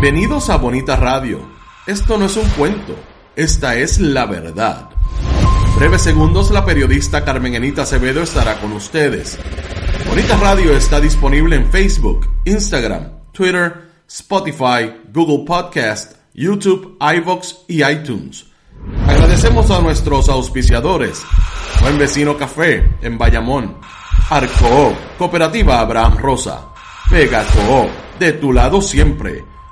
Bienvenidos a Bonita Radio. Esto no es un cuento, esta es la verdad. Breves segundos, la periodista Carmen Enita Acevedo estará con ustedes. Bonita Radio está disponible en Facebook, Instagram, Twitter, Spotify, Google Podcast, YouTube, iVox y iTunes. Agradecemos a nuestros auspiciadores. Buen Vecino Café en Bayamón. Arco, Cooperativa Abraham Rosa. Vega Co, de tu lado siempre.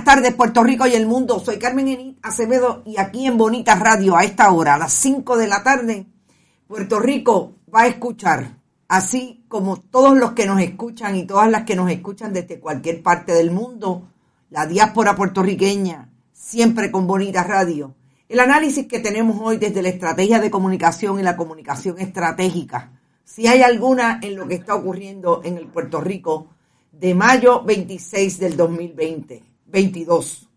buenas tardes, Puerto Rico y el mundo. Soy Carmen Enit Acevedo y aquí en Bonita Radio a esta hora, a las 5 de la tarde, Puerto Rico va a escuchar, así como todos los que nos escuchan y todas las que nos escuchan desde cualquier parte del mundo, la diáspora puertorriqueña, siempre con Bonita Radio. El análisis que tenemos hoy desde la estrategia de comunicación y la comunicación estratégica, si hay alguna en lo que está ocurriendo en el Puerto Rico de mayo 26 del 2020 22.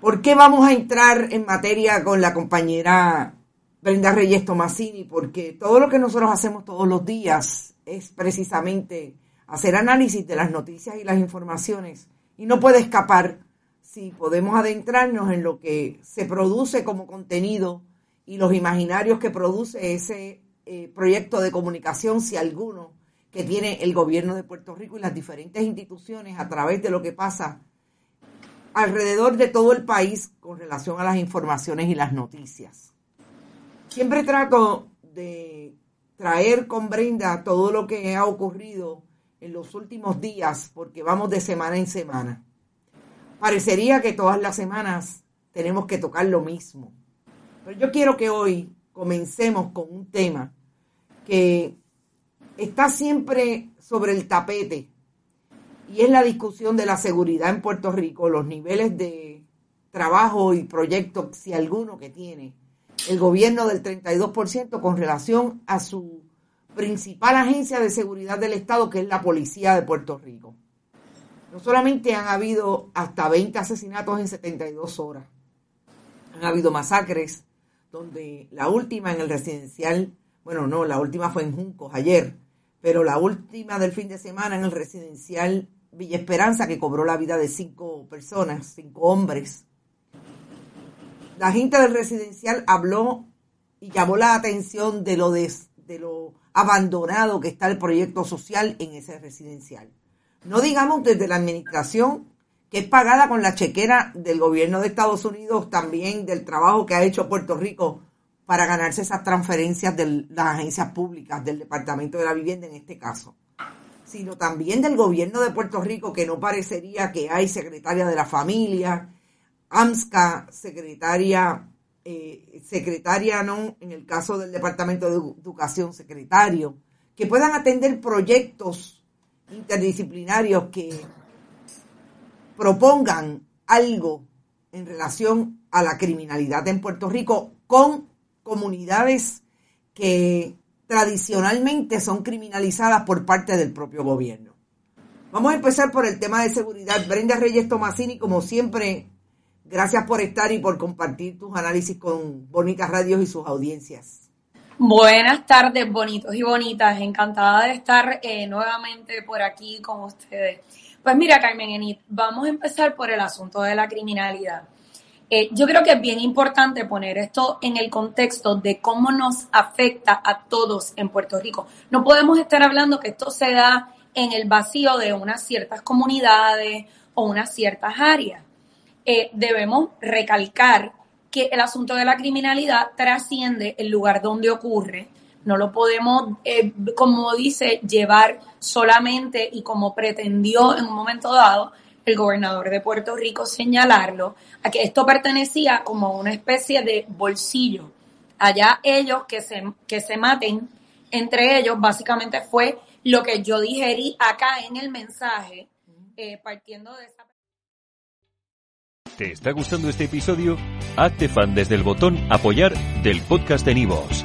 ¿Por qué vamos a entrar en materia con la compañera Brenda Reyes Tomasini? Porque todo lo que nosotros hacemos todos los días es precisamente hacer análisis de las noticias y las informaciones y no puede escapar si podemos adentrarnos en lo que se produce como contenido y los imaginarios que produce ese eh, proyecto de comunicación, si alguno, que tiene el gobierno de Puerto Rico y las diferentes instituciones a través de lo que pasa alrededor de todo el país con relación a las informaciones y las noticias. Siempre trato de traer con Brenda todo lo que ha ocurrido en los últimos días, porque vamos de semana en semana. Parecería que todas las semanas tenemos que tocar lo mismo. Pero yo quiero que hoy comencemos con un tema que está siempre sobre el tapete y es la discusión de la seguridad en Puerto Rico, los niveles de trabajo y proyectos, si alguno que tiene el gobierno del 32% con relación a su principal agencia de seguridad del Estado, que es la Policía de Puerto Rico. No solamente han habido hasta 20 asesinatos en 72 horas, han habido masacres, donde la última en el residencial, bueno, no, la última fue en Juncos ayer, pero la última del fin de semana en el residencial Villa Esperanza, que cobró la vida de cinco personas, cinco hombres. La gente del residencial habló y llamó la atención de lo, de, lo abandonado que está el proyecto social en ese residencial. No digamos desde la administración, que es pagada con la chequera del gobierno de Estados Unidos, también del trabajo que ha hecho Puerto Rico para ganarse esas transferencias de las agencias públicas, del Departamento de la Vivienda en este caso sino también del gobierno de Puerto Rico, que no parecería que hay secretaria de la familia, AMSCA, secretaria, eh, secretaria no, en el caso del Departamento de Educación, secretario, que puedan atender proyectos interdisciplinarios que propongan algo en relación a la criminalidad en Puerto Rico con comunidades que tradicionalmente son criminalizadas por parte del propio gobierno. Vamos a empezar por el tema de seguridad. Brenda Reyes Tomasini, como siempre, gracias por estar y por compartir tus análisis con Bonitas Radios y sus audiencias. Buenas tardes, bonitos y bonitas. Encantada de estar eh, nuevamente por aquí con ustedes. Pues mira, Carmen Enid, vamos a empezar por el asunto de la criminalidad. Eh, yo creo que es bien importante poner esto en el contexto de cómo nos afecta a todos en Puerto Rico. No podemos estar hablando que esto se da en el vacío de unas ciertas comunidades o unas ciertas áreas. Eh, debemos recalcar que el asunto de la criminalidad trasciende el lugar donde ocurre. No lo podemos, eh, como dice, llevar solamente y como pretendió en un momento dado el gobernador de Puerto Rico señalarlo, a que esto pertenecía como una especie de bolsillo. Allá ellos que se, que se maten entre ellos, básicamente fue lo que yo digerí acá en el mensaje, eh, partiendo de esa... ¿Te está gustando este episodio? Hazte fan desde el botón apoyar del podcast de Nivos.